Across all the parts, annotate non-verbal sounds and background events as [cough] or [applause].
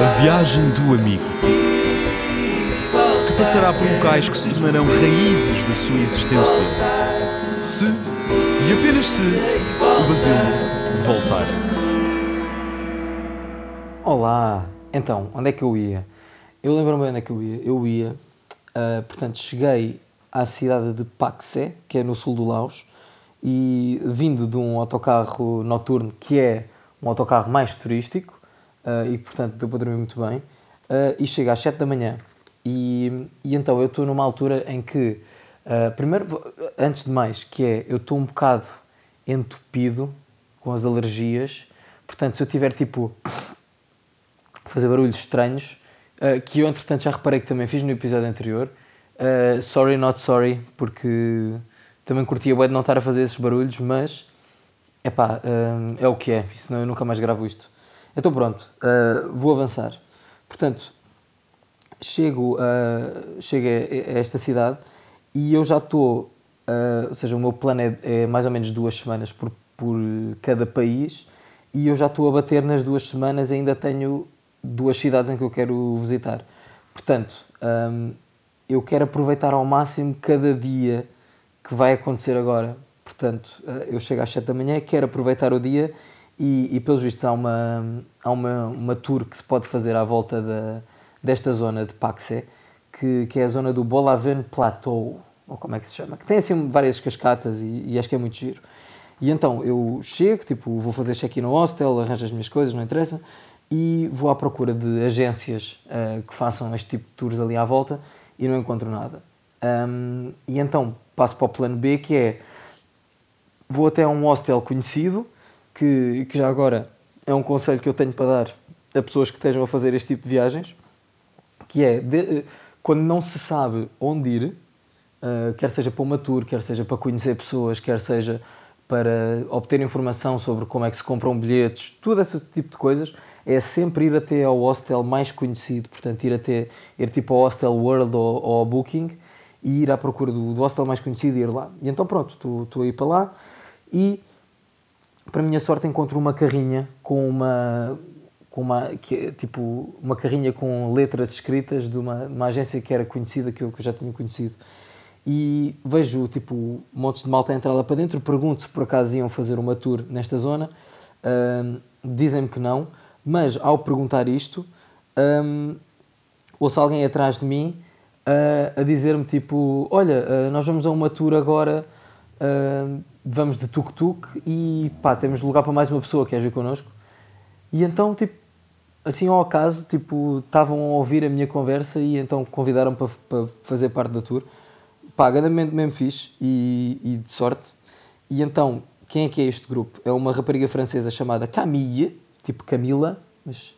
A viagem do amigo. Que passará por locais que se tornarão raízes da sua existência. Se, e apenas se, o Basílio voltar. Olá! Então, onde é que eu ia? Eu lembro-me onde é que eu ia. Eu ia, uh, portanto, cheguei à cidade de Paksé, que é no sul do Laos, e vindo de um autocarro noturno, que é um autocarro mais turístico, uh, e portanto deu para dormir muito bem, uh, e chega às 7 da manhã. E, e então eu estou numa altura em que, primeiro, antes de mais, que é, eu estou um bocado entupido com as alergias, portanto, se eu tiver tipo [coughs] fazer barulhos estranhos, uh, que eu entretanto já reparei que também fiz no episódio anterior. Uh, sorry, not sorry, porque também curtia bem de não estar a fazer esses barulhos, mas epá, uh, é o que é, senão eu nunca mais gravo isto. Então pronto, vou avançar. Portanto, chego, chego a, esta cidade e eu já estou, ou seja, o meu plano é, é mais ou menos duas semanas por, por cada país e eu já estou a bater nas duas semanas, ainda tenho duas cidades em que eu quero visitar. Portanto, um, eu quero aproveitar ao máximo cada dia que vai acontecer agora. Portanto, eh, eu chego às 7 da manhã, quero aproveitar o dia e, e pelos vistos, há, uma, há uma, uma tour que se pode fazer à volta da, desta zona de Paxé, que, que é a zona do Bolaven Plateau, ou como é que se chama, que tem assim várias cascatas e, e acho que é muito giro. E então eu chego, tipo, vou fazer check-in no hostel, arranjo as minhas coisas, não interessa, e vou à procura de agências uh, que façam este tipo de tours ali à volta e não encontro nada. Um, e então passo para o plano B, que é vou até um hostel conhecido, que, que já agora é um conselho que eu tenho para dar a pessoas que estejam a fazer este tipo de viagens, que é de, eh, quando não se sabe onde ir, uh, quer seja para uma tour, quer seja para conhecer pessoas, quer seja para obter informação sobre como é que se compram bilhetes, todo esse tipo de coisas, é sempre ir até ao hostel mais conhecido, portanto, ir até ir tipo ao Hostel World ou, ou ao Booking e ir à procura do, do hostel mais conhecido e ir lá. E então, pronto, estou a ir para lá e, para minha sorte, encontro uma carrinha com uma. Com uma, que, tipo, uma carrinha com letras escritas de uma, uma agência que era conhecida, que eu, que eu já tinha conhecido e vejo tipo montes de malta entrar lá para dentro, pergunto se por acaso iam fazer uma tour nesta zona, uh, dizem-me que não, mas ao perguntar isto, um, ouço alguém atrás de mim uh, a dizer-me tipo: Olha, uh, nós vamos a uma tour agora, uh, vamos de tuk-tuk e pá, temos lugar para mais uma pessoa, queres vir connosco? E então, tipo, assim ao acaso, tipo, estavam a ouvir a minha conversa e então convidaram para, para fazer parte da tour. Pá, grandamente mesmo fixe e, e de sorte. E então, quem é que é este grupo? É uma rapariga francesa chamada Camille tipo Camila, mas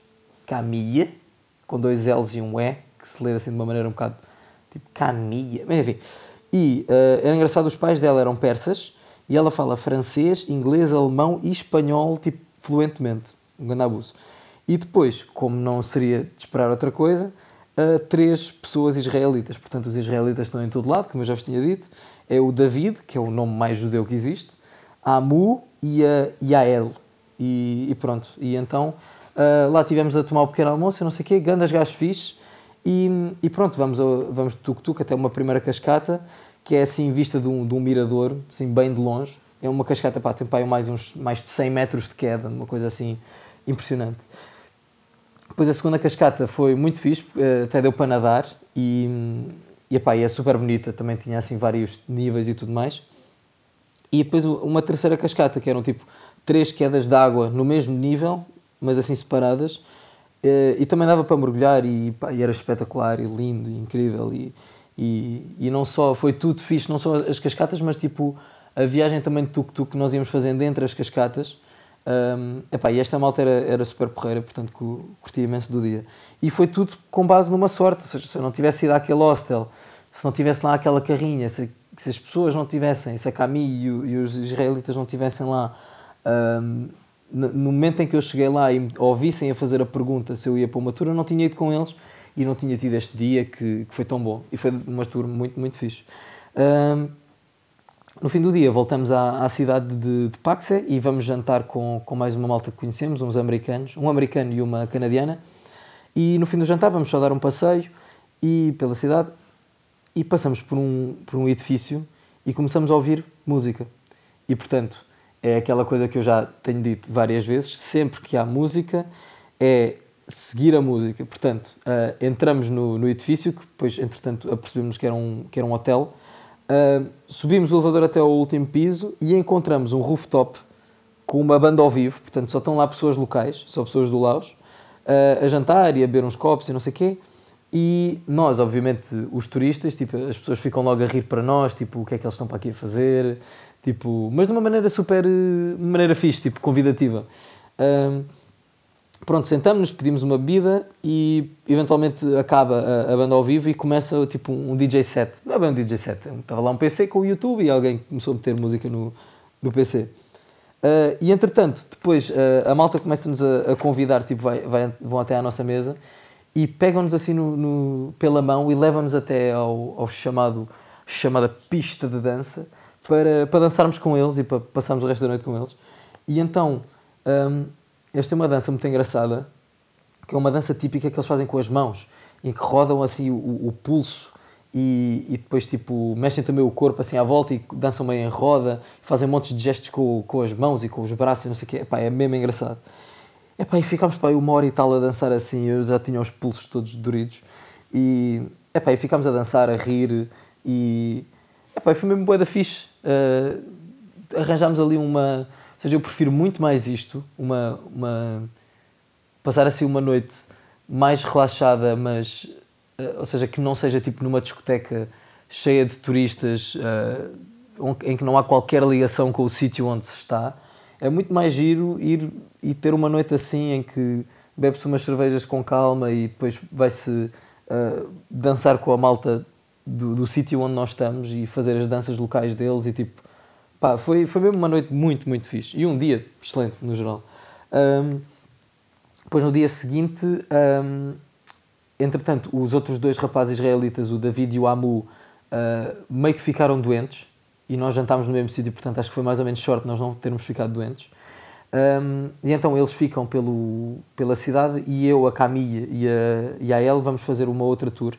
Camille, com dois L's e um E, que se lê assim de uma maneira um bocado tipo Camille, mas enfim. E uh, era engraçado, os pais dela eram persas e ela fala francês, inglês, alemão e espanhol, tipo, fluentemente. Um grande abuso. E depois, como não seria de esperar outra coisa, uh, três pessoas israelitas. Portanto, os israelitas estão em todo lado, como eu já vos tinha dito. É o David, que é o nome mais judeu que existe, a Amu e a Yael, e, e pronto. E então uh, lá tivemos a tomar o um pequeno almoço, não sei o quê, grandes gajos fixes. E, e pronto, vamos, vamos de tuk-tuk até uma primeira cascata, que é assim vista de um, de um mirador, assim bem de longe. É uma cascata, pá, tem pá, mais, uns, mais de 100 metros de queda, uma coisa assim impressionante. Depois a segunda cascata foi muito fixe, ah, até deu para nadar e, e, epá, e é super bonita, também tinha assim vários níveis e tudo mais. E depois uma terceira cascata, que eram tipo três quedas de água no mesmo nível, mas assim separadas, eh, e também dava para mergulhar e, pá, e era espetacular e lindo e incrível e, e, e, não só, foi tudo fixe, não só as cascatas, mas tipo a viagem também de tuk-tuk que nós íamos fazendo entre as cascatas, um, epá, e esta malta era, era super porreira, portanto curti imenso do dia. E foi tudo com base numa sorte, ou seja, se eu não tivesse ido àquele hostel, se não tivesse lá aquela carrinha, se, se as pessoas não tivessem, se a Camille e, e os israelitas não tivessem lá um, no momento em que eu cheguei lá e ouvissem a fazer a pergunta se eu ia para uma tour, eu não tinha ido com eles e não tinha tido este dia que, que foi tão bom. E foi uma tour muito, muito fixe. Um, No fim do dia voltamos à, à cidade de, de e vamos jantar com, com mais uma malta que conhecemos, uns americanos, um americano e uma canadiana. E no fim do jantar vamos só dar um passeio e pela cidade e passamos por um, por um edifício e começamos a ouvir música. E portanto, é aquela coisa que eu já tenho dito várias vezes, sempre que há música é seguir a música. Portanto, uh, entramos no, no edifício, que depois, entretanto, apercebemos que era um, que era um hotel, uh, subimos o elevador até ao último piso e encontramos um rooftop com uma banda ao vivo, portanto, só estão lá pessoas locais, só pessoas do Laos, uh, a jantar e a beber uns copos e não sei o quê. E nós, obviamente, os turistas, tipo, as pessoas ficam logo a rir para nós, tipo, o que é que eles estão para aqui a fazer, tipo, mas de uma maneira super, maneira fixe, tipo, convidativa. Um, pronto, sentamos-nos, pedimos uma bebida e eventualmente acaba a, a, banda ao vivo e começa tipo um DJ set. Não é bem um DJ set, estava lá um PC com o YouTube e alguém começou a meter música no, no PC. Uh, e entretanto, depois uh, a malta começa-nos a, a, convidar, tipo, vai, vai, vão até à nossa mesa e pegam-nos assim no, no, pela mão e levam-nos até ao, ao, chamado chamada pista de dança para, para dançarmos com eles e para passarmos o resto da noite com eles. E então, um, esta é uma dança muito engraçada, que é uma dança típica que eles fazem com as mãos, em que rodam assim o, o pulso e, e, depois tipo mexem também o corpo assim à volta e dançam meio em roda, fazem montes de gestos com, com as mãos e com os braços e não sei o quê. Epá, é mesmo engraçado. Epá, e ficámos pá, uma hora e tal a dançar assim, eu já tinha os pulsos todos doridos. E, epá, e ficámos a dançar, a rir e... Epá, foi mesmo boa da fixe. Uh, arranjámos ali uma... Ou seja, eu prefiro muito mais isto, uma, uma... Passar assim uma noite mais relaxada, mas... Uh, ou seja, que não seja tipo numa discoteca cheia de turistas, uh, em que não há qualquer ligação com o sítio onde se está. É muito mais giro ir e ter uma noite assim em que bebe-se umas cervejas com calma e depois vai-se uh, dançar com a malta do, do sítio onde nós estamos e fazer as danças locais deles e tipo, pá, foi, foi mesmo uma noite muito, muito fixe e um dia excelente no geral. Um, depois no dia seguinte, um, entretanto, os outros dois rapazes israelitas, o David e o Amu, uh, meio que ficaram doentes e nós jantámos no mesmo sítio, portanto acho que foi mais ou menos sorte nós não termos ficado doentes. Um, e então eles ficam pelo, pela cidade e eu, a Camille e a, e a El vamos fazer uma outra tour.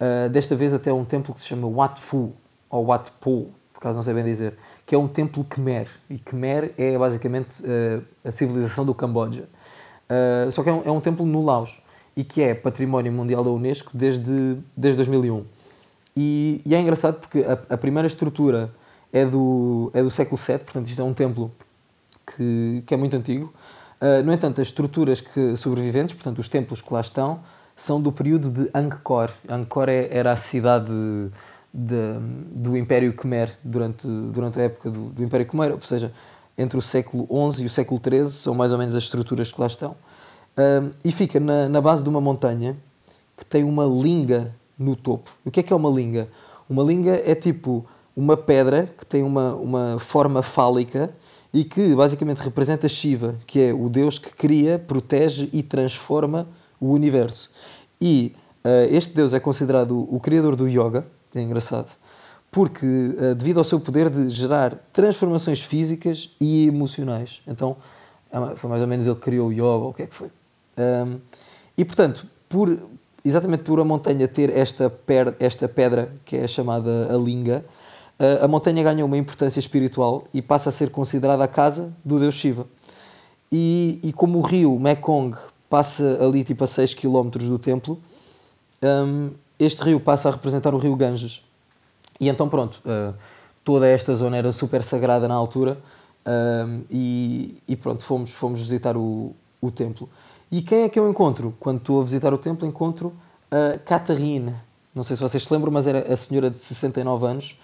Uh, desta vez até um templo que se chama Wat Phu, ou Wat Po, por acaso não sei bem dizer, que é um templo Khmer. E Khmer é basicamente uh, a civilização do Camboja. Uh, só que é um, é um templo no Laos e que é património mundial da Unesco desde, desde 2001. E, e é engraçado porque a, a primeira estrutura é do, é do século VII, portanto isto é um templo que, que é muito antigo. Uh, no entanto, as estruturas que sobreviventes, portanto os templos que lá estão, são do período de Angkor. Angkor é, era a cidade de, do Império Khmer durante, durante a época do, do Império Khmer, ou seja, entre o século XI e o século XIII, são mais ou menos as estruturas que lá estão. Uh, e fica na, na base de uma montanha que tem uma linga no topo. O que é que é uma linga? Uma linga é tipo uma pedra que tem uma, uma forma fálica e que basicamente representa Shiva, que é o deus que cria, protege e transforma o universo. E uh, este deus é considerado o criador do yoga, é engraçado, porque uh, devido ao seu poder de gerar transformações físicas e emocionais. Então, é foi mais ou menos ele que criou o yoga, o que é que foi. Um, e portanto, por, exatamente por a montanha ter esta, per, esta pedra, que é chamada a linga, a montanha ganha uma importância espiritual e passa a ser considerada a casa do deus Shiva. E, e como o rio Mekong passa ali tipo a 6 km do templo, um, este rio passa a representar o rio Ganges. E então pronto, uh, toda esta zona era super sagrada na altura um, e, e, pronto, fomos, fomos visitar o, o templo. E quem é que eu encontro? Quando estou a visitar o templo, encontro a Catarina. Não sei se vocês se lembram, mas era a senhora de 69 anos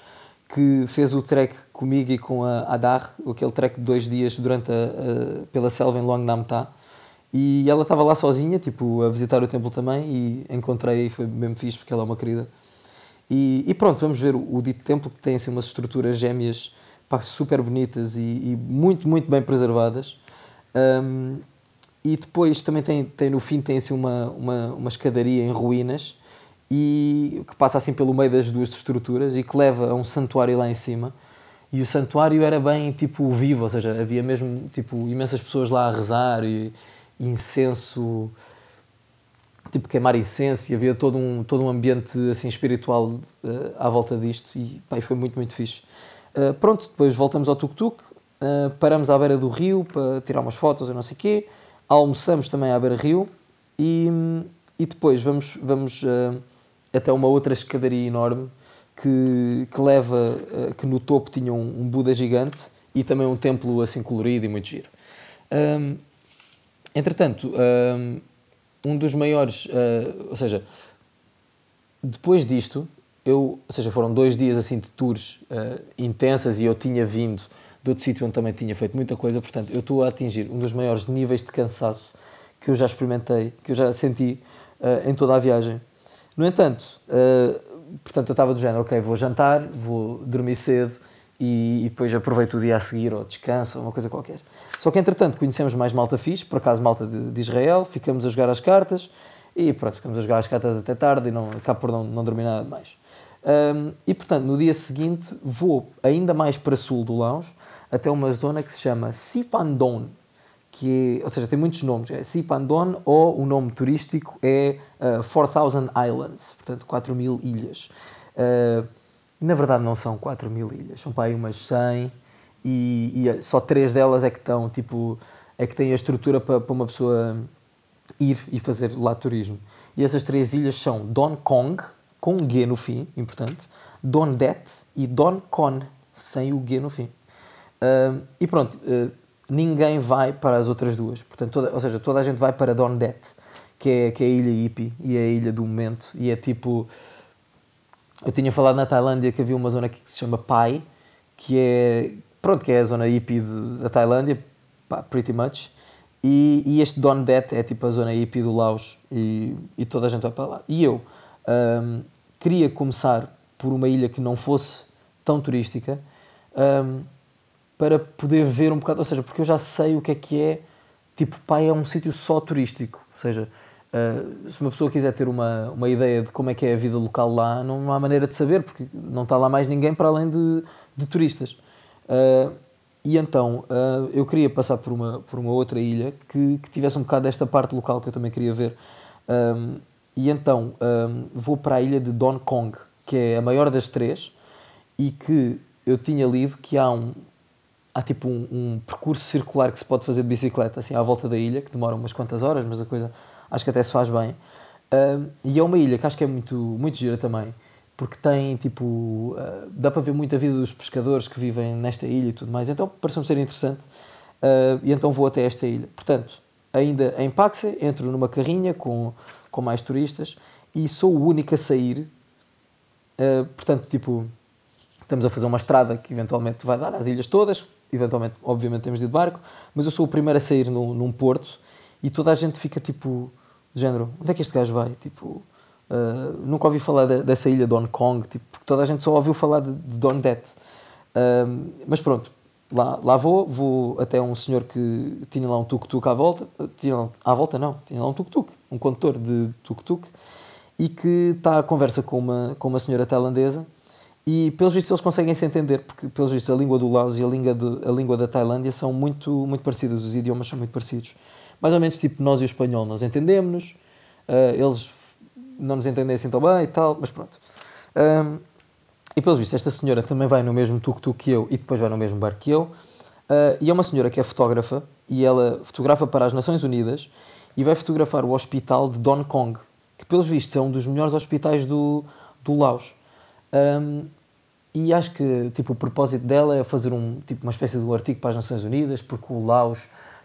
que fez o trek comigo e com a Adar, aquele trek de dois dias durante a, a, pela selva em Long. E ela estava lá sozinha, tipo, a visitar o templo também, e encontrei e foi mesmo fixe, porque ela é uma querida. E, e pronto, vamos ver o, o, dito templo, que tem assim, umas estruturas gêmeas pá, super bonitas e, e, muito, muito bem preservadas. Um, e depois também tem, tem no fim tem assim, uma, uma, uma escadaria em ruínas, e que passa assim pelo meio das duas estruturas e que leva a um santuário lá em cima. e o santuário era bem tipo vivo, ou seja, havia mesmo tipo imensas pessoas lá a rezar e, incenso, tipo queimar incenso e havia todo um, todo um ambiente assim espiritual uh, à volta disto e pá, foi muito, muito fixe. Uh, pronto, depois voltamos ao tuk-tuk, uh, paramos à beira do rio para tirar umas fotos e não sei o quê, almoçamos também à beira-rio e, e depois vamos, vamos até uma outra escadaria enorme que, que leva, que no topo tinha um, um Buda gigante e também um templo assim colorido e muito giro. Um, entretanto, um, um dos maiores, uh, ou seja, depois disto, eu, ou seja, foram dois dias assim de tours uh, intensas e eu tinha vindo de outro sítio onde também tinha feito muita coisa, portanto, eu estou a atingir um dos maiores níveis de cansaço que eu já experimentei, que eu já senti uh, em toda a viagem. No entanto, portanto, eu estava do género, ok, vou jantar, vou dormir cedo e, e depois aproveito o dia a seguir ou descanso, ou uma coisa qualquer. Só que, entretanto, conhecemos mais malta fixe, por acaso malta de, de Israel, ficamos a jogar as cartas e pronto, ficamos a jogar as cartas até tarde e não, acabo por não, não dormir nada mais. Um, e, portanto, no dia seguinte vou ainda mais para sul do Laos, até uma zona que se chama Sipandon, que é, ou seja, tem muitos nomes, é Sipandon ou o nome turístico é uh, 4000 Islands, portanto 4000 ilhas. Uh, na verdade não são 4000 ilhas, são para aí umas 100, e, e, é, só três delas é que estão, tipo, é que têm a estrutura para, para uma pessoa ir e fazer lá turismo. E essas três ilhas são Don Kong, com um G no fim, importante, Don Det e Don Con, sem o G no fim. Uh, e pronto, uh, ninguém vai para as outras duas. Portanto, toda, ou seja, toda a gente vai para Don Det, que é, que é a ilha hippie e é a ilha do momento. E é tipo. Eu tinha falado na Tailândia que havia uma zona que se chama Pai, que é pronto, que é a zona hippie da Tailândia, pretty much. E, e, este Don Det é tipo a zona hippie do Laos e, e toda a gente vai para lá. E eu um, queria começar por uma ilha que não fosse tão turística um, para poder ver um bocado, ou seja, porque eu já sei o que é que é, tipo, pai é um sítio só turístico, ou seja, uh, se uma pessoa quiser ter uma, uma ideia de como é que é a vida local lá, não há maneira de saber, porque não está lá mais ninguém para além de, de turistas. Uh, e então uh, eu queria passar por uma, por uma outra ilha que, que, tivesse um bocado desta parte local que eu também queria ver. Um, e então um, vou para a ilha de Don Kong, que é a maior das três, e que eu tinha lido que há um há tipo um, um, percurso circular que se pode fazer de bicicleta assim à volta da ilha, que demora umas quantas horas, mas a coisa acho que até se faz bem. Um, e é uma ilha que acho que é muito, muito gira também porque tem tipo. Uh, dá para ver muita vida dos pescadores que vivem nesta ilha e tudo mais. Então pareceu-me ser interessante uh, e então vou até esta ilha. Portanto, ainda em Paxe, entro numa carrinha com, com mais turistas e sou o único a sair. Uh, portanto, tipo, estamos a fazer uma estrada que eventualmente vai dar às ilhas todas. Eventualmente, obviamente, temos de barco, mas eu sou o primeiro a sair num, num porto e toda a gente fica tipo, de género, onde é que este gajo vai? Tipo, Uh, nunca ouvi falar de, dessa ilha de Hong Kong, tipo, porque toda a gente só ouviu falar de, de Don Det. Uh, mas pronto, lá, lá vou, vou até um senhor que tinha lá um tuk-tuk à volta, tinha, à volta não, tinha lá um tuk-tuk, um condutor de tuk-tuk, e que está a conversa com uma, com uma senhora tailandesa e pelos vistos eles conseguem se entender, porque pelos vistos a língua do Laos e a língua, de, a língua da Tailândia são muito, muito parecidas, os idiomas são muito parecidos. Mais ou menos tipo nós e o espanhol, nós entendemos-nos, uh, eles não nos entendem assim tão bem e tal, mas pronto. Um, e pelo visto, esta senhora também vai no mesmo tuk-tuk que eu e depois vai no mesmo barco que eu. Uh, e é uma senhora que é fotógrafa e ela fotografa para as Nações Unidas e vai fotografar o hospital de Don Kong, que pelos vistos é um dos melhores hospitais do, do Laos. Um, e acho que tipo, o propósito dela é fazer um, tipo, uma espécie de um artigo para as Nações Unidas, porque o Laos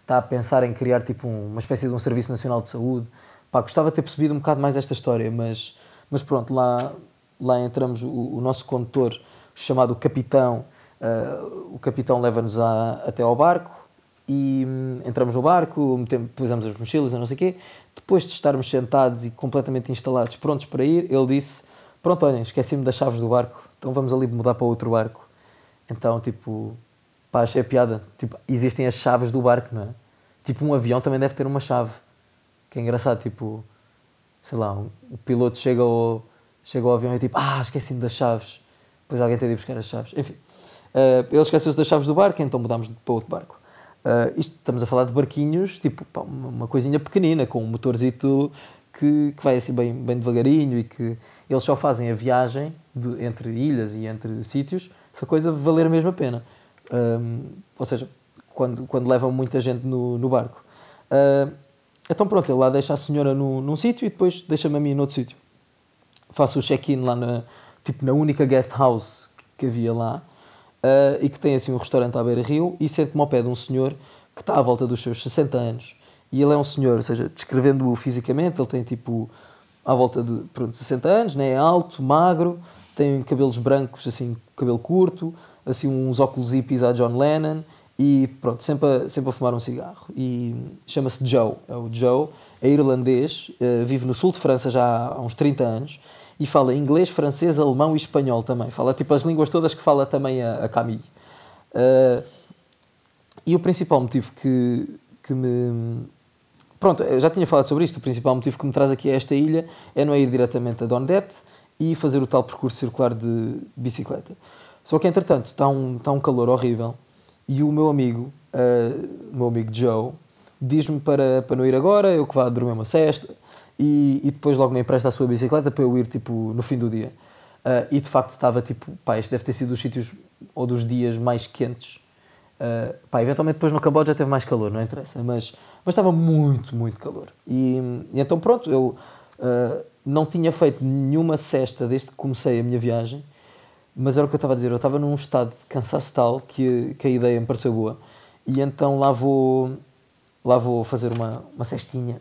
está a pensar em criar tipo, um, uma espécie de um Serviço Nacional de Saúde Pá, gostava de ter percebido um bocado mais esta história, mas, mas pronto, lá, lá entramos o, o nosso condutor, chamado Capitão, uh, o Capitão leva-nos até ao barco e hum, entramos no barco, metemos, pusemos as mochilas e não sei o quê. Depois de estarmos sentados e completamente instalados, prontos para ir, ele disse: Pronto, olhem, esqueci-me das chaves do barco, então vamos ali mudar para outro barco. Então, tipo, pá, achei a piada. Tipo, existem as chaves do barco, não é? Tipo, um avião também deve ter uma chave. Que é engraçado, tipo, sei lá, um, o piloto chega ao, chega ao avião e tipo, ah, esqueci-me das chaves. Depois alguém tem de ir buscar as chaves. Enfim. Uh, ele esqueceu-se das chaves do barco, então mudámos para outro barco. Uh, isto, estamos a falar de barquinhos, tipo, pá, uma coisinha pequenina, com um motorzito que, que vai assim bem, bem devagarinho e que eles só fazem a viagem de, entre ilhas e entre sítios se a coisa valer mesmo a pena. Um, ou seja, quando, quando levam muita gente no, no barco. Uh, então pronto, ele lá deixa a senhora no, num sítio e depois deixa-me a mim noutro sítio. Faço o check-in lá na, tipo, na única guest house que havia lá uh, e que tem assim um restaurante à beira-rio e sento-me ao pé de um senhor que está à volta dos seus 60 anos. E ele é um senhor, ou seja, descrevendo-o fisicamente, ele tem tipo à volta de pronto, 60 anos, né? é alto, magro, tem cabelos brancos, assim, cabelo curto, assim uns óculos hippies à John Lennon e pronto, sempre a, sempre a fumar um cigarro. E chama-se Joe, é o Joe, é irlandês, uh, vive no sul de França já há uns 30 anos e fala inglês, francês, alemão e espanhol também. Fala tipo as línguas todas que fala também a, a Camille. Uh, e o principal motivo que, que me. Pronto, eu já tinha falado sobre isto. O principal motivo que me traz aqui a esta ilha é não ir diretamente a Dondette e fazer o tal percurso circular de bicicleta. Só que, entretanto, está um, está um calor horrível e o meu amigo, uh, meu amigo Joe, diz-me para, para não ir agora, eu que vá dormir uma cesta e, e depois logo me empresta a sua bicicleta para eu ir tipo, no fim do dia. Uh, e de facto estava tipo, pá, este deve ter sido dos sítios ou dos dias mais quentes. Uh, pá, eventualmente depois no Camboja teve mais calor, não interessa, mas, mas estava muito, muito calor. E, e então pronto, eu uh, não tinha feito nenhuma cesta desde que comecei a minha viagem, mas era o que eu estava a dizer, eu estava num estado de cansaço tal que, que a ideia me pareceu boa. E então lá vou, lá vou fazer uma, uma cestinha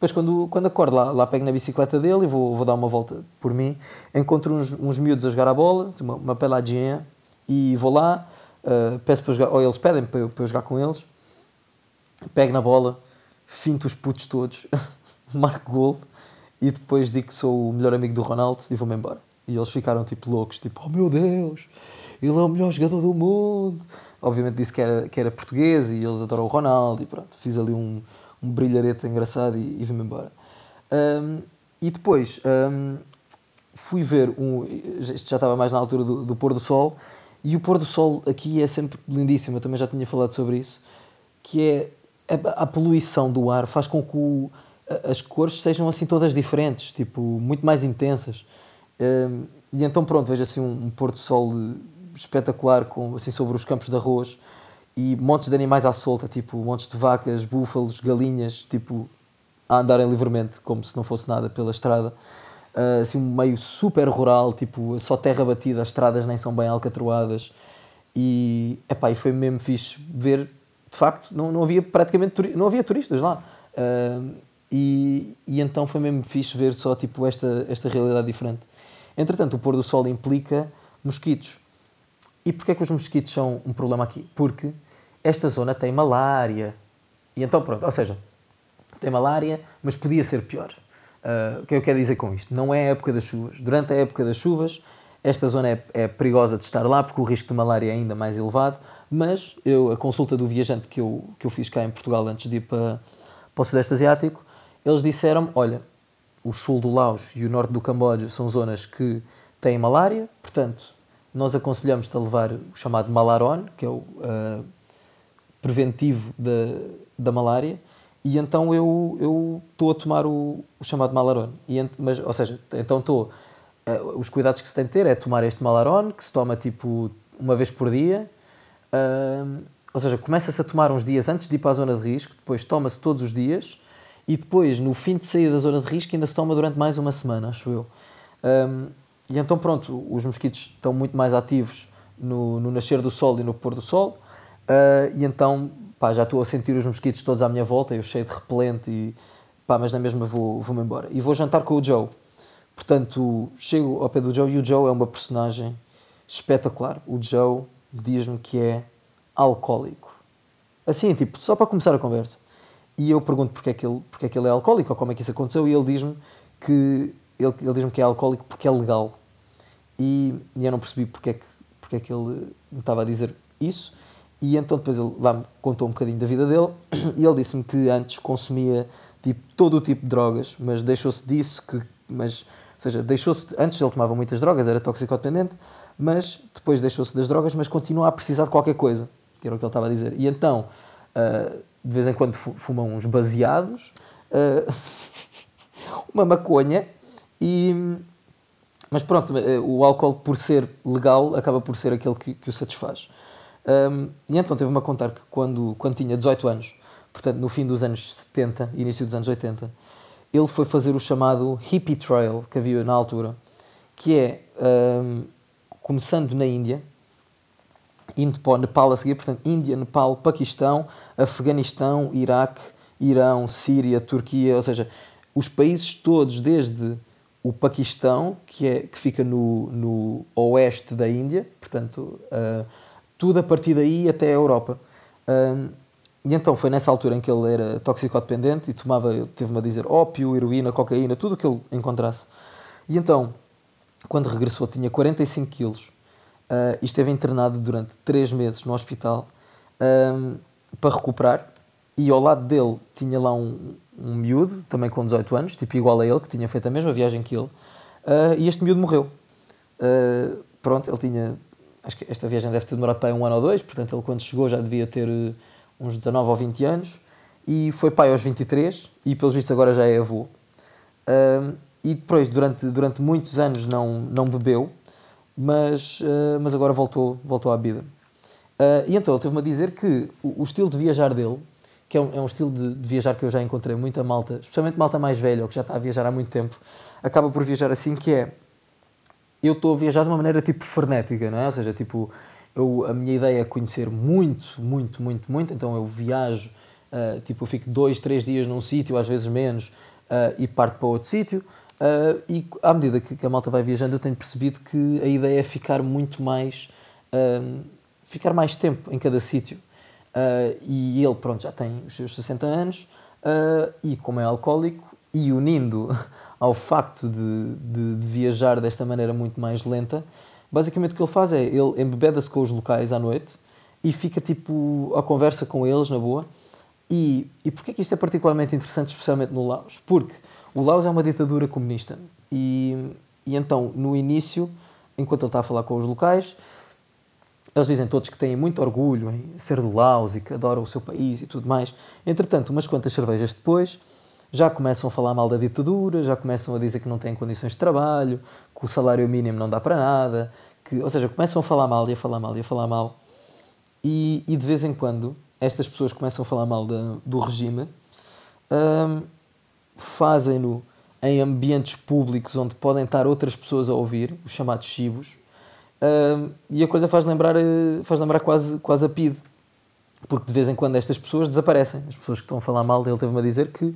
depois, quando, quando acordo, lá, lá pego na bicicleta dele e vou, vou dar uma volta por mim. Encontro uns, uns miúdos a jogar a bola, assim, uma, uma peladinha, e vou lá, uh, peço para jogar, ou eles pedem para eu, para eu jogar com eles. Pego na bola, finto os putos todos, [laughs] marco gol e depois digo que sou o melhor amigo do Ronaldo e vou-me embora. E eles ficaram tipo loucos, tipo, oh meu Deus, ele é o melhor jogador do mundo. Obviamente disse que era, que era português e eles adoram o Ronaldo e pronto, fiz ali um, um brilharete engraçado e, e vim-me embora. Um, e depois um, fui ver, um, isto já estava mais na altura do, do, pôr do sol, e o pôr do sol aqui é sempre lindíssimo, eu também já tinha falado sobre isso, que é a, a poluição do ar faz com que o, as cores sejam assim todas diferentes, tipo, muito mais intensas. E então pronto, vejo assim um, um pôr do sol espetacular com, assim, sobre os campos de arroz, e montes de animais à solta, tipo montes de vacas, búfalos, galinhas, tipo a andarem livremente, como se não fosse nada pela estrada. Uh, assim, um meio super rural, tipo só terra batida, as estradas nem são bem alcatroadas. E, epá, e foi mesmo fixe ver, de facto, não, não havia praticamente não havia turistas lá. Uh, e, e então foi mesmo fixe ver só tipo esta, esta realidade diferente. Entretanto, o pôr do sol implica mosquitos. E porquê é que os mosquitos são um problema aqui? Porque esta zona tem malária. E então, pronto, ou seja, tem malária, mas podia ser pior. Uh, o que eu quero dizer com isto? Não é a época das chuvas. Durante a época das chuvas, esta zona é, é, perigosa de estar lá porque o risco de malária é ainda mais elevado, mas eu, a consulta do viajante que eu, que eu fiz cá em Portugal antes de ir para, para o Sudeste Asiático, eles disseram olha, o sul do Laos e o norte do Camboja são zonas que têm malária, portanto, nós aconselhamos-te a levar o chamado Malaron, que é o uh, preventivo da, da malária, e então eu estou a tomar o, o chamado Malaron. E, mas, ou seja, então estou. Uh, os cuidados que se tem de ter é tomar este Malaron, que se toma tipo uma vez por dia. Uh, ou seja, começa-se a tomar uns dias antes de ir para a zona de risco, depois toma-se todos os dias e depois, no fim de sair da zona de risco, ainda se toma durante mais uma semana, acho eu. Um, e então, pronto, os mosquitos estão muito mais ativos no, no nascer do sol e no pôr do sol. Uh, e então, pá, já estou a sentir os mosquitos todos à minha volta, eu cheio de repelente, e, pá, mas na mesma vou, vou-me embora. E vou jantar com o Joe. Portanto, chego ao pé do Joe e o Joe é uma personagem espetacular. O Joe diz-me que é alcoólico. Assim, tipo, só para começar a conversa. E eu pergunto porque é que ele, porque é, que ele é alcoólico ou como é que isso aconteceu, e ele diz-me que ele, ele diz-me que é alcoólico porque é legal. E, e eu não percebi porque é, que, porque é que ele me estava a dizer isso. E então depois ele lá me contou um bocadinho da vida dele [clears throat] e ele disse-me que antes consumia tipo, todo o tipo de drogas, mas deixou-se disso, que, mas, ou seja, deixou-se, antes ele tomava muitas drogas, era toxicodependente, mas depois deixou-se das drogas, mas continua a precisar de qualquer coisa, que era o que ele estava a dizer. E então, uh, de vez em quando fumam uns baseados, uh, [laughs] uma maconha, e, mas pronto, o álcool, por ser legal, acaba por ser aquele que, que o satisfaz. Um, e então teve-me a contar que quando, quando tinha 18 anos, portanto no fim dos anos 70, início dos anos 80, ele foi fazer o chamado Hippie Trail que havia na altura, que é um, começando na Índia, indo para o Nepal a seguir, portanto Índia, Nepal, Paquistão, Afeganistão, Iraque, Irão, Síria, Turquia, ou seja, os países todos desde o Paquistão, que, é, que fica no, no oeste da Índia, portanto, uh, tudo a partir daí até a Europa. Um, e então foi nessa altura em que ele era toxicodependente e tomava, teve-me a dizer, ópio, heroína, cocaína, tudo o que ele encontrasse. E então, quando regressou, tinha 45 quilos uh, e esteve internado durante 3 meses no hospital um, para recuperar. E ao lado dele tinha lá um, um miúdo, também com 18 anos, tipo igual a ele, que tinha feito a mesma viagem que ele. Uh, e este miúdo morreu. Uh, pronto, ele tinha acho que esta viagem deve ter demorado para um ano ou dois, portanto ele quando chegou já devia ter uns 19 ou 20 anos e foi pai aos 23 e pelos vistos agora já é avô. Uh, e depois, durante, durante muitos anos não, não bebeu, mas, uh, mas agora voltou, voltou à vida. Uh, e então ele teve-me a dizer que o, o, estilo de viajar dele, que é um, é um estilo de, de, viajar que eu já encontrei muita malta, especialmente malta mais velha ou que já está a viajar há muito tempo, acaba por viajar assim, que é eu estou a viajar de uma maneira tipo frenética, não é? Ou seja, tipo, eu, a minha ideia é conhecer muito, muito, muito, muito, então eu viajo, uh, tipo, eu fico dois, três dias num sítio, às vezes menos, e parto para outro sítio. Uh, e à medida que, que, a malta vai viajando, eu tenho percebido que a ideia é ficar muito mais. ficar mais tempo em cada sítio. e ele, pronto, já tem os seus 60 anos, e como é alcoólico, e unindo [laughs] ao facto de, de, de, viajar desta maneira muito mais lenta, basicamente o que ele faz é, ele embebeda-se com os locais à noite e fica tipo a conversa com eles na boa. E, e porquê que isto é particularmente interessante, especialmente no Laos? Porque o Laos é uma ditadura comunista e, e então, no início, enquanto ele está a falar com os locais, eles dizem todos que têm muito orgulho em ser do Laos e que adoram o seu país e tudo mais. Entretanto, umas quantas cervejas depois, já começam a falar mal da ditadura, já começam a dizer que não têm condições de trabalho, que o salário mínimo não dá para nada, que, ou seja, começam a falar mal e a falar mal e a falar mal. E, e de vez em quando estas pessoas começam a falar mal da, do regime, hum, fazem-no em ambientes públicos onde podem estar outras pessoas a ouvir, os chamados chibos, hum, e a coisa faz lembrar, eh, faz lembrar quase, quase a PID, porque de vez em quando estas pessoas desaparecem. As pessoas que estão a falar mal dele teve-me a dizer que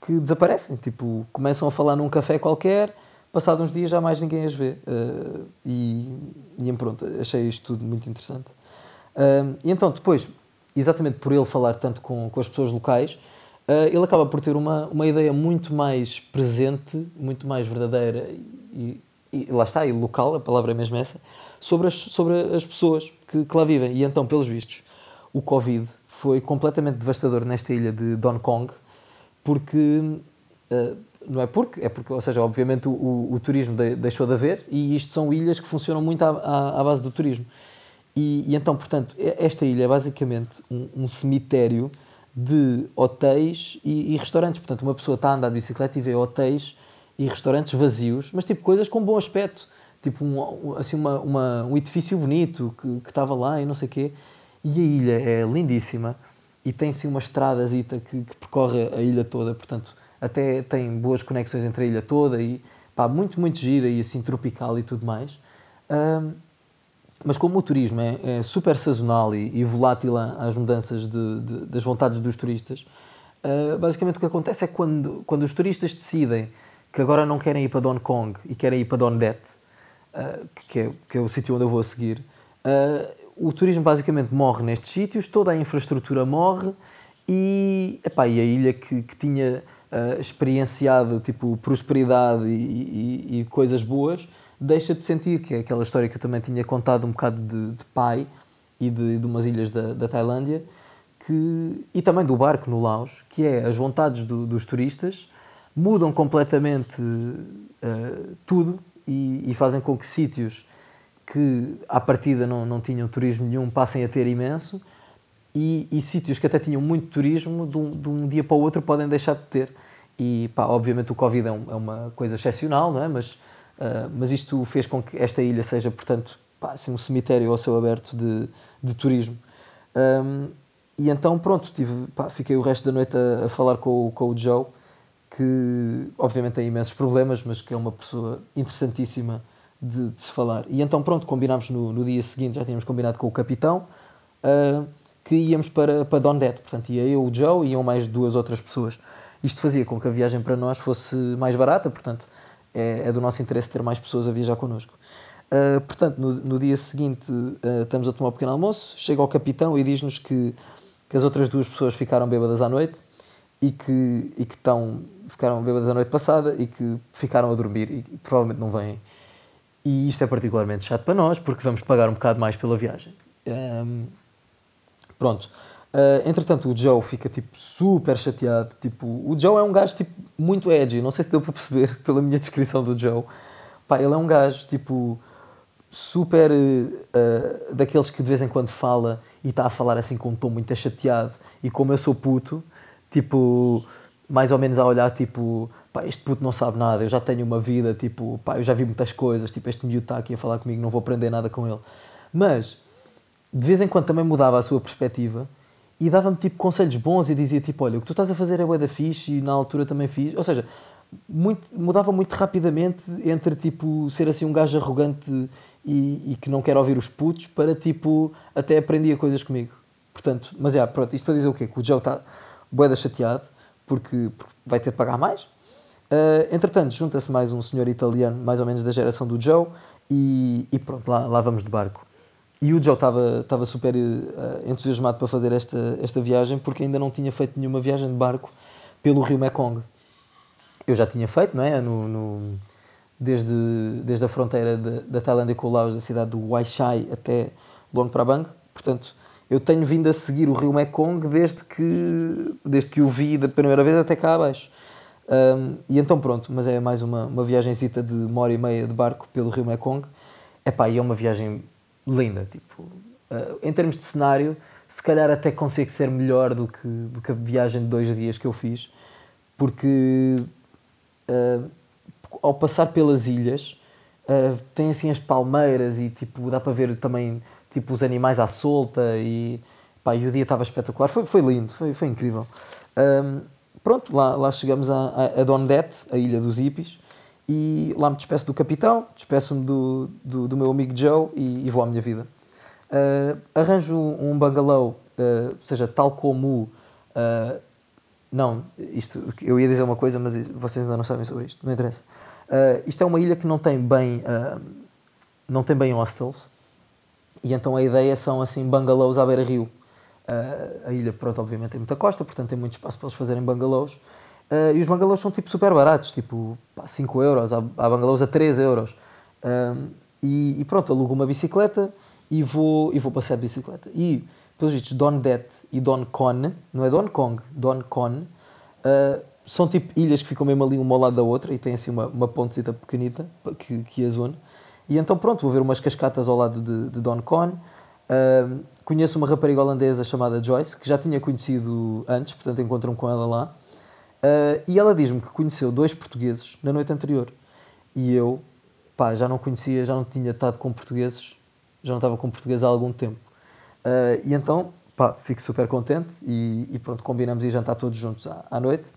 que desaparecem. Tipo, começam a falar num café qualquer, passados uns dias já mais ninguém as vê. Uh, e, e pronto, achei isto tudo muito interessante. Uh, e então, depois, exatamente por ele falar tanto com, com as pessoas locais, uh, ele acaba por ter uma, uma ideia muito mais presente, muito mais verdadeira e, e lá está, e local, a palavra é mesmo essa, sobre as, sobre as pessoas que, que lá vivem. E então, pelos vistos, o Covid foi completamente devastador nesta ilha de Hong Kong, porque uh, não é porque, é porque, ou seja, obviamente o, o, o, turismo de, deixou de haver e isto são ilhas que funcionam muito à, à, à base do turismo. E, e, então, portanto, esta ilha é basicamente um, um cemitério de hotéis e, e, restaurantes. Portanto, uma pessoa está a andar de bicicleta e vê hotéis e restaurantes vazios, mas tipo coisas com bom aspecto. Tipo um, assim, uma, uma, um edifício bonito que, que estava lá e não sei o quê. E a ilha é lindíssima e tem-se uma estradazita que, que percorre a ilha toda, portanto, até tem boas conexões entre a ilha toda e pá, muito, muito gira e assim tropical e tudo mais. Um, mas como o turismo é, é super sazonal e, e volátil às mudanças de, de, das vontades dos turistas, uh, basicamente o que acontece é quando, quando os turistas decidem que agora não querem ir para Hong Kong e querem ir para Don Det, uh, que, é, que é o sítio onde eu vou a seguir, uh, o turismo basicamente morre nestes sítios, toda a infraestrutura morre e, epá, e a ilha que, que tinha uh, experienciado tipo, prosperidade e, e, e, coisas boas deixa de sentir, que é aquela história que eu também tinha contado um bocado de, de pai e de, de umas ilhas da, da Tailândia que, e também do barco no Laos, que é as vontades do, dos turistas mudam completamente uh, tudo e, e, fazem com que sítios que à partida não, não tinham turismo nenhum passem a ter imenso e, e sítios que até tinham muito turismo de um, de um, dia para o outro podem deixar de ter. E pá, obviamente o Covid é, um, é uma coisa excepcional, não é? mas, uh, mas isto fez com que esta ilha seja, portanto, pá, assim, um cemitério ao céu aberto de, de turismo. Um, e então, pronto, tive, pá, fiquei o resto da noite a, a falar com, com o Joe, que obviamente tem imensos problemas, mas que é uma pessoa interessantíssima de, de se falar. E então, pronto, combinámos no, no, dia seguinte, já tínhamos combinado com o capitão, uh, que íamos para, para Don Det. Portanto, ia eu, o Joe e iam mais duas outras pessoas. Isto fazia com que a viagem para nós fosse mais barata, portanto, é, é do nosso interesse ter mais pessoas a viajar connosco. Uh, portanto, no, no, dia seguinte, uh, estamos a tomar um pequeno almoço, chega o capitão e diz-nos que, que as outras duas pessoas ficaram bêbadas à noite e que, e que estão, ficaram bêbadas a noite passada e que ficaram a dormir e, provavelmente não vêm. E isto é particularmente chato para nós porque vamos pagar um bocado mais pela viagem. Um, pronto. Uh, entretanto, o Joe fica tipo super chateado. Tipo, o Joe é um gajo tipo, muito edgy. Não sei se deu para perceber [laughs] pela minha descrição do Joe. Pá, ele é um gajo tipo super uh, daqueles que de vez em quando fala e está a falar assim com um tom muito chateado. E como eu sou puto, tipo, mais ou menos a olhar, tipo, pá, este puto não sabe nada, eu já tenho uma vida, tipo, pá, eu já vi muitas coisas, tipo, este miúdo está aqui a falar comigo, não vou aprender nada com ele. Mas, de vez em quando também mudava a sua perspectiva e dava-me, tipo, conselhos bons e dizia, tipo, olha, o que tu estás a fazer é bué da fixe e na altura também fiz. Ou seja, muito, mudava muito rapidamente entre, tipo, ser assim um gajo arrogante e, e que não quer ouvir os putos para, tipo, até aprendia coisas comigo. Portanto, mas é, pronto, isto para dizer o quê? Que o Joe está boeda chateado porque, porque, vai ter de pagar mais. Uh, entretanto, junta-se mais um senhor italiano, mais ou menos da geração do Joe, e, e pronto, lá, lá vamos de barco. E o Joe estava super uh, entusiasmado para fazer esta, esta viagem porque ainda não tinha feito nenhuma viagem de barco pelo rio Mekong. Eu já tinha feito, não é? No, no desde, desde a fronteira de, da Tailândia com o Laos, da cidade do Waishai até Luang Prabang. Portanto, eu tenho vindo a seguir o rio Mekong desde que, desde que o vi da primeira vez até cá abaixo. Um, e então pronto, mas é mais uma, uma viagenzita de uma hora e meia de barco pelo rio Mekong. Epá, e é uma viagem linda, tipo, uh, em termos de cenário, se calhar até consigo ser melhor do que, do que a viagem de dois dias que eu fiz, porque uh, ao passar pelas ilhas, uh, tem assim as palmeiras e tipo, dá para ver também tipo os animais à solta e, pá, e o dia estava espetacular. Foi, foi lindo, foi, foi incrível. Um, pronto, lá, lá chegamos a, a Det, a ilha dos hippies, e lá me despeço do capitão, despeço-me do, do, do, meu amigo Joe e, e vou à minha vida. Uh, arranjo um, bungalow, uh, seja, tal como. Uh, não, isto, eu ia dizer uma coisa, mas vocês ainda não sabem sobre isto, não interessa. Uh, isto é uma ilha que não tem bem, não tem bem hostels, e então a ideia são assim bungalows à beira-rio. A ilha, pronto, obviamente tem muita costa, portanto tem muito espaço para eles fazerem bungalows. Uh, e os bungalows são tipo super baratos, tipo pá, 5 euros, há, há bungalows a 3 euros. E, e, pronto, alugo uma bicicleta e vou, e vou passear de bicicleta. E, pelos vistos, Don Det e Don Con, não é Don Kong, Don Con, uh, são tipo ilhas que ficam mesmo ali uma ao lado da outra e tem assim uma, uma pequenita que, que as une. E então, pronto, vou ver umas cascatas ao lado de, de Don Con. Uh, conheço uma rapariga holandesa chamada Joyce, que já tinha conhecido antes, portanto encontro-me com ela lá. Uh, e ela diz-me que conheceu dois portugueses na noite anterior. E eu, pá, já não conhecia, já não tinha estado com portugueses, já não estava com português há algum tempo. Uh, e então, pá, fico super contente e, e, pronto, combinamos ir jantar todos juntos à, à noite.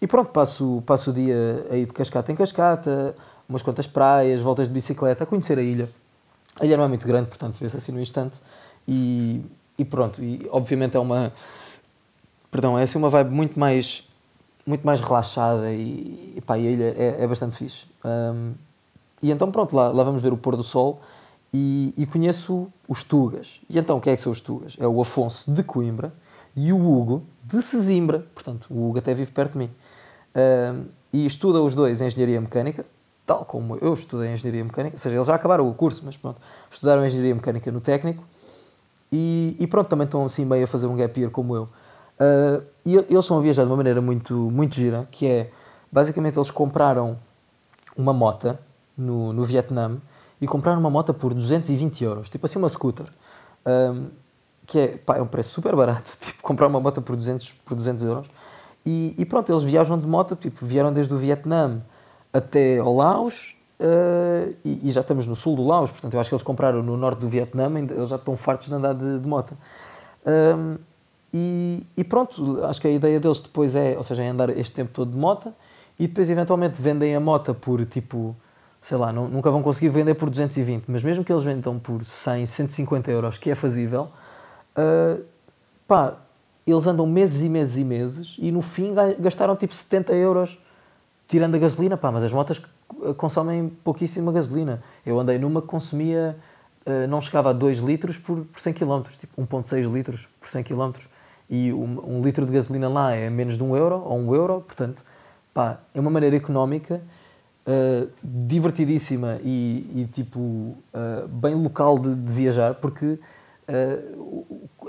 E pronto, passo, passo o dia aí de cascata em cascata, umas quantas praias, voltas de bicicleta, a conhecer a ilha. A ilha não é muito grande, portanto vê-se assim no instante. E, e pronto, e obviamente é uma. Perdão, é assim uma vibe muito mais, muito mais relaxada e, e pá, a ilha é, é bastante fixe. Um, e então pronto, lá, lá vamos ver o pôr do sol e, e, conheço os Tugas. E então, quem é que são os Tugas? É o Afonso de Coimbra e o Hugo de Sesimbra. Portanto, o Hugo até vive perto de mim. Um, e estuda os dois Engenharia Mecânica tal como eu estudei Engenharia Mecânica, ou seja, eles já acabaram o curso, mas pronto, estudaram Engenharia Mecânica no técnico e, e pronto, também estão assim meio a fazer um gap year como eu. Uh, e eles estão a viajar de uma maneira muito, muito gira, que é, basicamente eles compraram uma mota no, no Vietnã e comprar uma moto por 220 euros, tipo assim uma scooter, que é, pá, é um preço super barato, [laughs] tipo comprar uma moto por 200, por 200 euros. E, e pronto, eles viajam de moto, tipo, vieram desde o Vietnã até ao Laos, uh, e, e, já estamos no sul do Laos, portanto eu acho que eles compraram no norte do Vietnã, eles já estão fartos de andar de, de moto. E, e, pronto, acho que a ideia deles depois é, ou seja, é andar este tempo todo de moto e depois eventualmente vendem a moto por tipo, sei lá, não, nunca vão conseguir vender por 220, mas mesmo que eles vendam por 100, 150 euros, que é fazível, uh, pá, eles andam meses e meses e meses e no fim gastaram tipo 70 euros tirando a gasolina, pá, mas as motas consomem pouquíssima gasolina. Eu andei numa que consumia, uh, não chegava a 2 litros por, por 100 km, tipo 1.6 litros por 100 km. E um, um, litro de gasolina lá é menos de 1 euro, ou 1 euro, portanto, pá, é uma maneira económica, uh, divertidíssima e, e tipo, uh, bem local de, de viajar, porque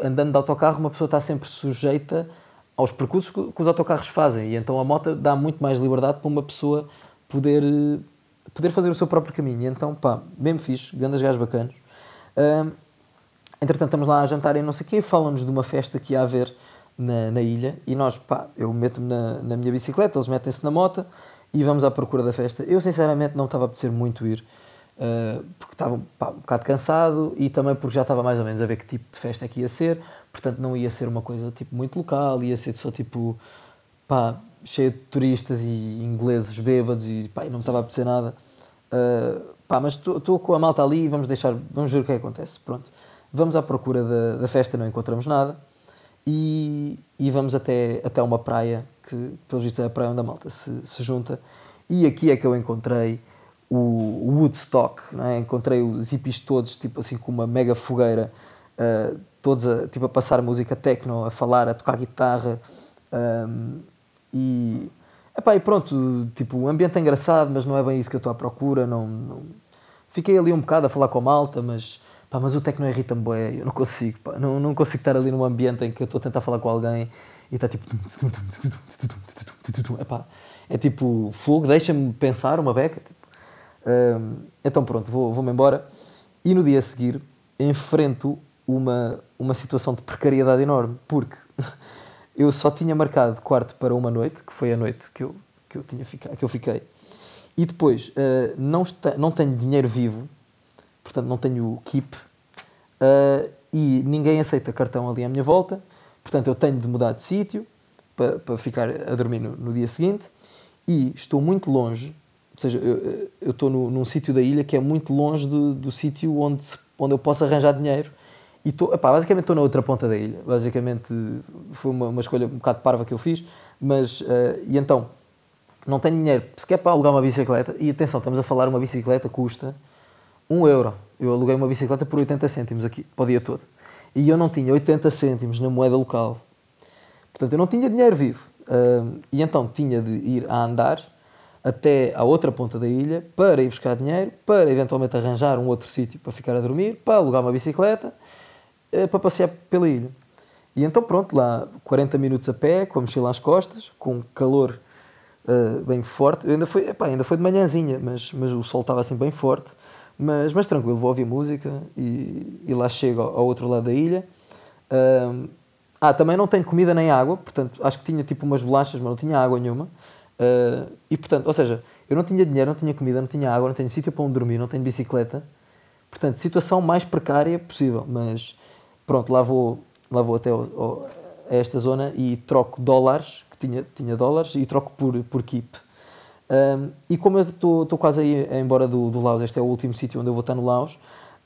andando de autocarro uma pessoa está sempre sujeita aos percursos que, que os autocarros fazem e então a moto dá muito mais liberdade para uma pessoa poder, poder fazer o seu próprio caminho. E então, pá, mesmo fixe, grandes gajos bacanos. Entretanto, estamos lá a jantar e não sei o quê, falam-nos de uma festa que ia haver na, na ilha e nós, pá, eu meto-me na, na minha bicicleta, eles metem-se na moto e vamos à procura da festa. Eu, sinceramente, não estava a apetecer muito ir, uh, porque estava pá, um bocado cansado e também porque já estava mais ou menos a ver que tipo de festa é que ia ser, portanto, não ia ser uma coisa tipo muito local, ia ser só tipo, pá, cheio de turistas e ingleses bêbados e pá, não me estava a apetecer nada. Uh, pá, mas estou com a malta ali e vamos deixar, vamos ver o que, é que acontece. Pronto. Vamos à procura da, da festa, não encontramos nada e, e, vamos até, até uma praia, que pelo visto é a praia onde a malta se, se junta. E aqui é que eu encontrei o, Woodstock, é? encontrei os hippies todos, tipo assim, com uma mega fogueira, uh, todos a, tipo, a passar música techno, a falar, a tocar guitarra. Um, e, epá, e pronto, tipo, o ambiente é engraçado, mas não é bem isso que eu estou à procura. Não, não... Fiquei ali um bocado a falar com a malta, mas, pá, mas o techno irrita-me bem, eu não consigo, pá, não, não consigo estar ali num ambiente em que eu estou a tentar falar com alguém e está tipo. Epá, é tipo fogo, deixa-me pensar uma beca. Tipo. Um, então pronto, vou-me vou embora. E no dia a seguir enfrento uma, uma situação de precariedade enorme, porque [laughs] eu só tinha marcado quarto para uma noite, que foi a noite que eu, que eu, tinha fica, que eu fiquei, e depois uh, não, está, não tenho dinheiro vivo, portanto não tenho keep, uh, e ninguém aceita cartão ali à minha volta, portanto eu tenho de mudar de sítio para, para ficar a dormir no, no, dia seguinte, e estou muito longe, ou seja, eu, eu estou no, num sítio da ilha que é muito longe do, do sítio onde, onde eu posso arranjar dinheiro e tô, epá, basicamente estou na outra ponta da ilha. Basicamente foi uma, uma escolha um bocado parva que eu fiz. Mas, uh, e então, não tenho dinheiro sequer para alugar uma bicicleta. E atenção, estamos a falar, uma bicicleta custa 1 euro. Eu aluguei uma bicicleta por 80 cêntimos aqui, para o dia todo. E eu não tinha 80 cêntimos na moeda local. Portanto, eu não tinha dinheiro vivo. Uh, e então tinha de ir a andar até à outra ponta da ilha para ir buscar dinheiro, para eventualmente arranjar um outro sítio para ficar a dormir, para alugar uma bicicleta eh, para passear pela ilha. E então pronto, lá 40 minutos a pé, com a mochila às costas, com calor uh, bem forte. Eu ainda foi, epá, ainda foi de manhãzinha, mas, mas o sol estava assim bem forte. Mas, mas tranquilo, vou ouvir música e, e lá chego ao, outro lado da ilha. Uh, ah, também não tenho comida nem água, portanto, acho que tinha tipo umas bolachas, mas não tinha água nenhuma. Uh, e portanto, ou seja, eu não tinha dinheiro, não tinha comida, não tinha água, não tenho sítio para onde dormir, não tenho bicicleta. Portanto, situação mais precária possível, mas Pronto, lá vou, lá vou até a esta zona e troco dólares, que tinha, tinha dólares, e troco por, por keep. Um, e como eu estou quase a ir embora do, do Laos, este é o último sítio onde eu vou estar no Laos,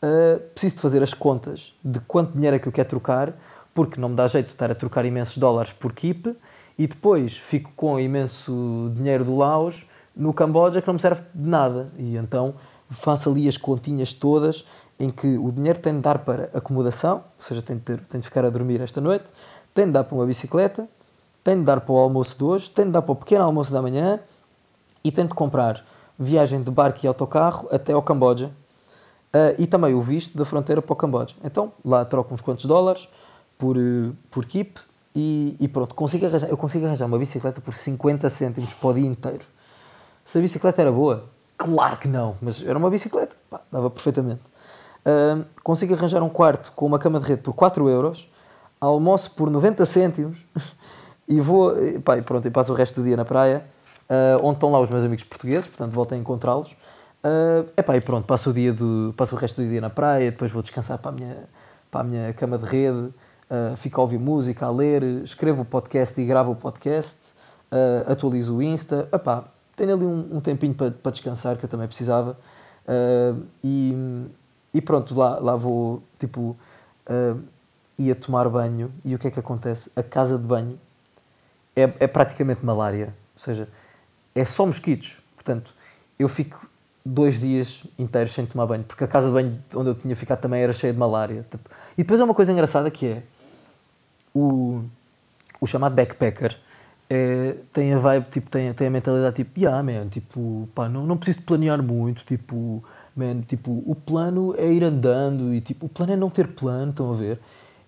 uh, preciso de fazer as contas de quanto dinheiro é que eu quero trocar, porque não me dá jeito de estar a trocar imensos dólares por keep, e depois fico com imenso dinheiro do Laos no Camboja que não me serve de nada. E então faço ali as continhas todas em que o dinheiro tem de dar para acomodação, ou seja, tem de, ter, tem de ficar a dormir esta noite, tem de dar para uma bicicleta, tem de dar para o almoço de hoje, tem de dar para o pequeno almoço da manhã e de comprar viagem de barco e autocarro até ao Camboja uh, e também o visto da fronteira para o Camboja. Então lá troco uns quantos dólares por, uh, por keep e, e, pronto, consigo arranjar, eu consigo arranjar uma bicicleta por 50 cêntimos para o dia inteiro. Se a bicicleta era boa, Claro que não, mas era uma bicicleta, pá, dava perfeitamente. Uh, consigo arranjar um quarto com uma cama de rede por 4 euros, almoço por 90 cêntimos [laughs] e vou, pá, e pronto, e passo o resto do dia na praia, uh, onde estão lá os meus amigos portugueses, portanto volto a encontrá-los. Uh, epá, e pronto, passo o, dia do, passo o resto do dia na praia, depois vou descansar para a minha, para a minha cama de rede, uh, fico a ouvir música, a ler, escrevo o podcast e gravo o podcast, uh, atualizo o Insta, epá, tenho ali um, um tempinho para, para descansar que eu também precisava. Uh, e, e pronto, lá, lá vou, tipo, ia tomar banho. E o que é que acontece? A casa de banho é, é praticamente malária, ou seja, é só mosquitos, portanto, eu fico dois dias inteiros sem tomar banho, porque a casa de banho onde eu tinha ficado também era cheia de malária. Tipo, e depois é uma coisa engraçada que é o, o chamado backpacker é, tem a vibe, tipo, tem, tem a mentalidade tipo, yeah, man, tipo, pá, não, não preciso planear muito, tipo, man, tipo, o plano é ir andando e tipo, o plano é não ter plano, estão a ver?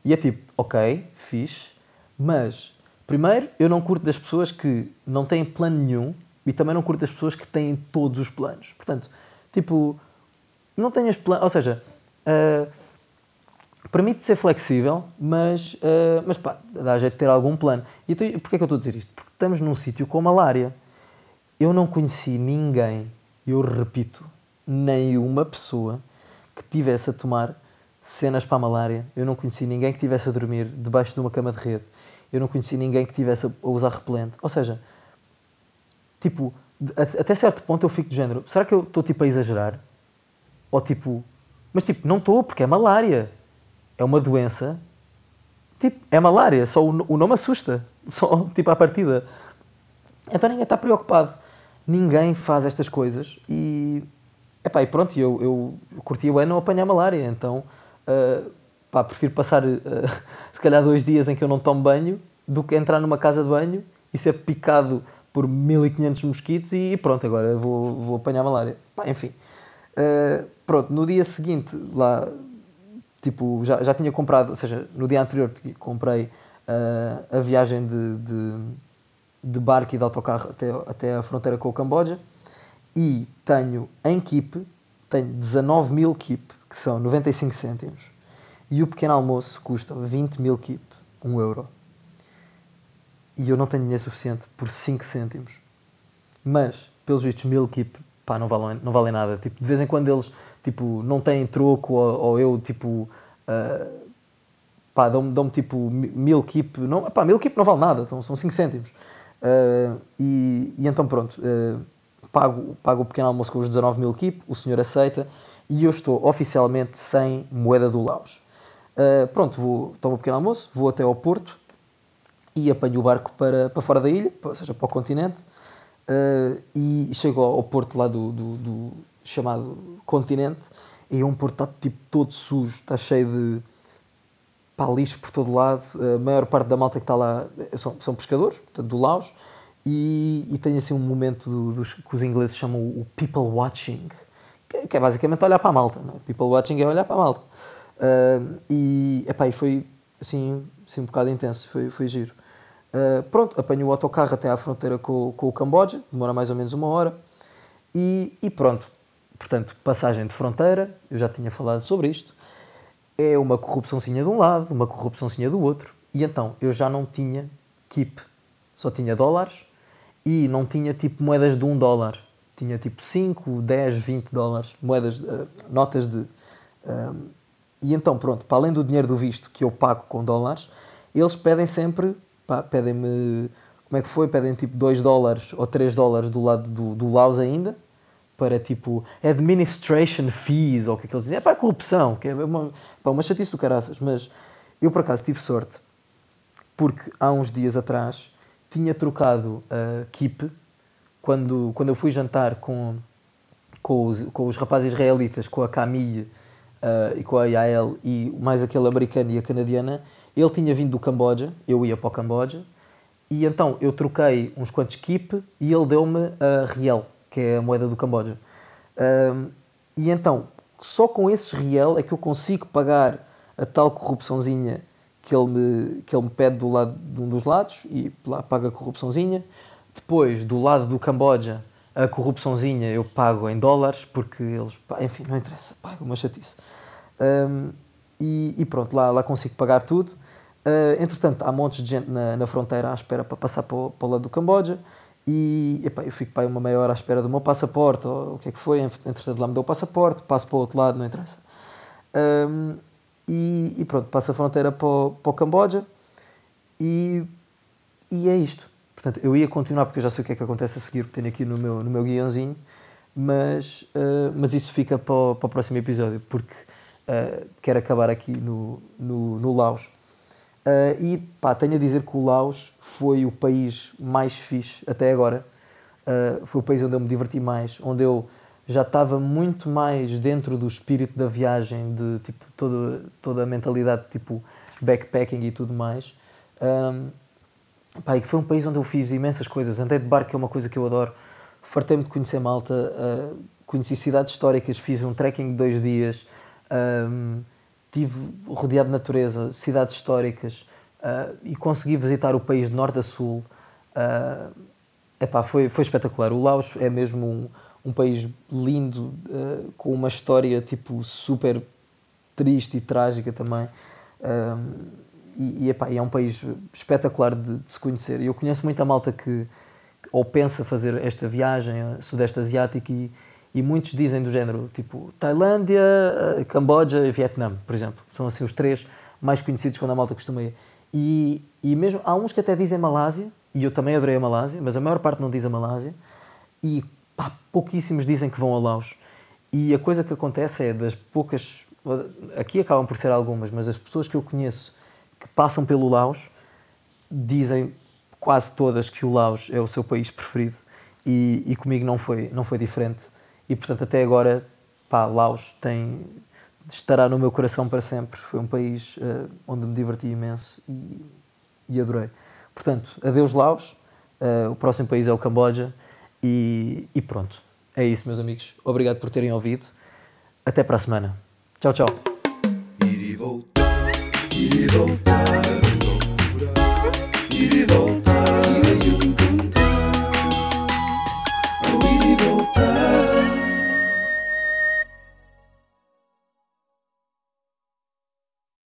E é tipo, ok, fixe, mas primeiro eu não curto das pessoas que não têm plano nenhum e também não curto as pessoas que têm todos os planos. Portanto, tipo, não tenhas plano. Ou seja, uh, permite ser flexível, mas, uh, mas pá, dá jeito de ter algum plano. E então, porquê é que eu estou a dizer isto? Porque estamos num sítio com malária. Eu não conheci ninguém, eu repito, nenhuma pessoa que tivesse a tomar cenas para a malária. Eu não conheci ninguém que tivesse a dormir debaixo de uma cama de rede. Eu não conheci ninguém que tivesse a usar repelente. Ou seja, tipo, até certo ponto eu fico de género, será que eu estou tipo a exagerar? Ou tipo, mas tipo, não estou, porque é malária. É uma doença. Tipo, é malária, só o, nome assusta. [laughs] Só, tipo, à partida. Então ninguém está preocupado. Ninguém faz estas coisas e. Epá, e pronto, eu, eu, eu curti o não apanhar malária, então. Uh, pá, prefiro passar uh, [laughs] se calhar dois dias em que eu não tomo banho do que entrar numa casa de banho e ser picado por 1500 mosquitos e pronto, agora vou, vou apanhar malária. Pá, enfim. Uh, pronto, no dia seguinte, lá, tipo, já, já tinha comprado, ou seja, no dia anterior comprei uh, a viagem de, de, de, barco e de autocarro até, até a fronteira com o Camboja e tenho em Kip, tenho 19 mil Kip, que são 95 cêntimos, e o pequeno almoço custa 20 mil Kip, 1 euro e eu não tenho dinheiro suficiente por 5 cêntimos. Mas, pelos vistos, Milkip, pá, não valem, não valem nada. Tipo, de vez em quando eles, tipo, não têm troco ou, ou eu, tipo, uh, pá, dão-me dão tipo Milkip, não, pá, Milkip não vale nada, então são 5 cêntimos. Uh, e, e, então pronto, uh, pago, pago o pequeno almoço com os 19 mil keep, o senhor aceita e eu estou oficialmente sem moeda do Laos. Uh, pronto, vou, tomo o pequeno almoço, vou até ao Porto, e apanho o barco para, para fora da ilha, ou seja, para o continente, uh, e chego ao porto lá do, do, do, chamado continente, e é um porto está tipo todo sujo, está cheio de pá, lixo por todo lado, a maior parte da malta que está lá são, são pescadores, portanto, do Laos, e, e tem assim um momento do, dos, que os ingleses chamam o people watching, que, que é basicamente olhar para a malta, não? É? people watching é olhar para a malta. Uh, e, epá, e foi assim, assim um bocado intenso, foi, foi giro. Uh, pronto, apanho o autocarro até à fronteira com, com o Camboja, demora mais ou menos uma hora, e, e, pronto. Portanto, passagem de fronteira, eu já tinha falado sobre isto, é uma corrupçãozinha de um lado, uma corrupçãozinha do outro, e então eu já não tinha keep, só tinha dólares, e não tinha tipo moedas de um dólar, tinha tipo 5, 10, 20 dólares, moedas, uh, notas de... Uh, e então, pronto, para além do dinheiro do visto que eu pago com dólares, eles pedem sempre pedem-me, como é que foi? Pedem tipo 2 dólares ou 3 dólares do lado do, do Laos ainda, para tipo administration fees, ou o que é que eles dizem. É para a corrupção, que é uma, pá, uma chatice do caraças, mas eu por acaso tive sorte, porque há uns dias atrás tinha trocado a Keep, quando, quando eu fui jantar com, com, os, com os rapazes israelitas, com a Camille uh, e com a Yael e mais aquele americano e a canadiana, ele tinha vindo do Camboja, eu ia para o Camboja, e então eu troquei uns quantos keep e ele deu-me a riel, que é a moeda do Camboja. Um, e então, só com esses riel é que eu consigo pagar a tal corrupçãozinha que ele me, que ele me pede do lado de um dos lados, e lá paga a corrupçãozinha. Depois, do lado do Camboja, a corrupçãozinha eu pago em dólares, porque eles, pá, enfim, não interessa, pago uma chatice. Um, e, e, pronto, lá, lá consigo pagar tudo. Uh, entretanto, há montes de gente na, na fronteira à espera para passar para o, para o lado do Camboja e eu fico para uma meia hora à espera do meu passaporte, ou o que é que foi, entretanto lá me deu o passaporte, passo para o outro lado, não interessa. Um, e, e, pronto, passo a fronteira para o, para o Camboja e, e é isto. Portanto, eu ia continuar porque eu já sei o que é que acontece a seguir, tenho aqui no meu, no meu guiãozinho, mas, uh, mas isso fica para o, para o próximo episódio, porque uh, quero acabar aqui no, no, no Laos. Uh, e pá, tenho a dizer que o Laos foi o país mais fixe até agora. Uh, foi o país onde eu me diverti mais, onde eu já estava muito mais dentro do espírito da viagem, de tipo, toda, toda a mentalidade tipo backpacking e tudo mais. Um, pá, e que foi um país onde eu fiz imensas coisas. Andei de barco, que é uma coisa que eu adoro. Fartei-me de conhecer Malta, uh, conheci cidades históricas, fiz um trekking de dois dias. Um, tive rodeado de natureza, cidades históricas uh, e consegui visitar o país de norte a sul. Uh, epá, foi, foi espetacular. O Laos é mesmo um, um país lindo, uh, com uma história tipo super triste e trágica também. e, e, epá, é um país espetacular de, de, se conhecer. Eu conheço muita malta que, ou pensa fazer esta viagem Sudeste Asiático e, e muitos dizem do género, tipo Tailândia, eh, Camboja e Vietnã, por exemplo. São assim os três mais conhecidos quando a malta costuma ir. E, e mesmo há uns que até dizem Malásia, e eu também adorei a Malásia, mas a maior parte não diz a Malásia, e pá, pouquíssimos dizem que vão a Laos. E a coisa que acontece é das poucas, aqui acabam por ser algumas, mas as pessoas que eu conheço que passam pelo Laos dizem quase todas que o Laos é o seu país preferido e, e comigo não foi, não foi diferente e portanto até agora pá, Laos tem estará no meu coração para sempre. Foi um país uh, onde me diverti imenso e, e adorei. Portanto adeus Laos. Uh, o próximo país é o Camboja. E, e pronto. É isso meus amigos. Obrigado por terem ouvido. Até para a semana. Tchau tchau. Ir e voltar ir e voltar ir e voltar